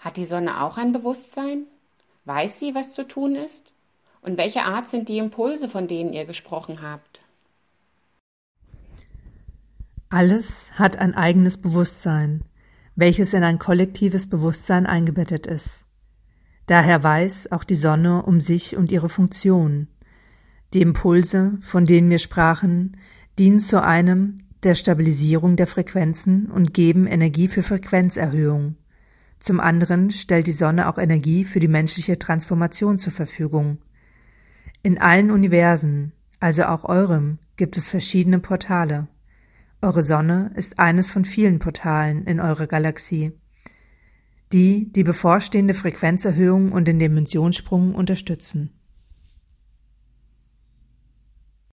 Hat die Sonne auch ein Bewusstsein? Weiß sie, was zu tun ist? Und welche Art sind die Impulse, von denen ihr gesprochen habt? Alles hat ein eigenes Bewusstsein, welches in ein kollektives Bewusstsein eingebettet ist. Daher weiß auch die Sonne um sich und ihre Funktion. Die Impulse, von denen wir sprachen, dienen zu einem der Stabilisierung der Frequenzen und geben Energie für Frequenzerhöhung. Zum anderen stellt die Sonne auch Energie für die menschliche Transformation zur Verfügung. In allen Universen, also auch eurem, gibt es verschiedene Portale. Eure Sonne ist eines von vielen Portalen in eurer Galaxie, die die bevorstehende Frequenzerhöhung und den Dimensionssprung unterstützen.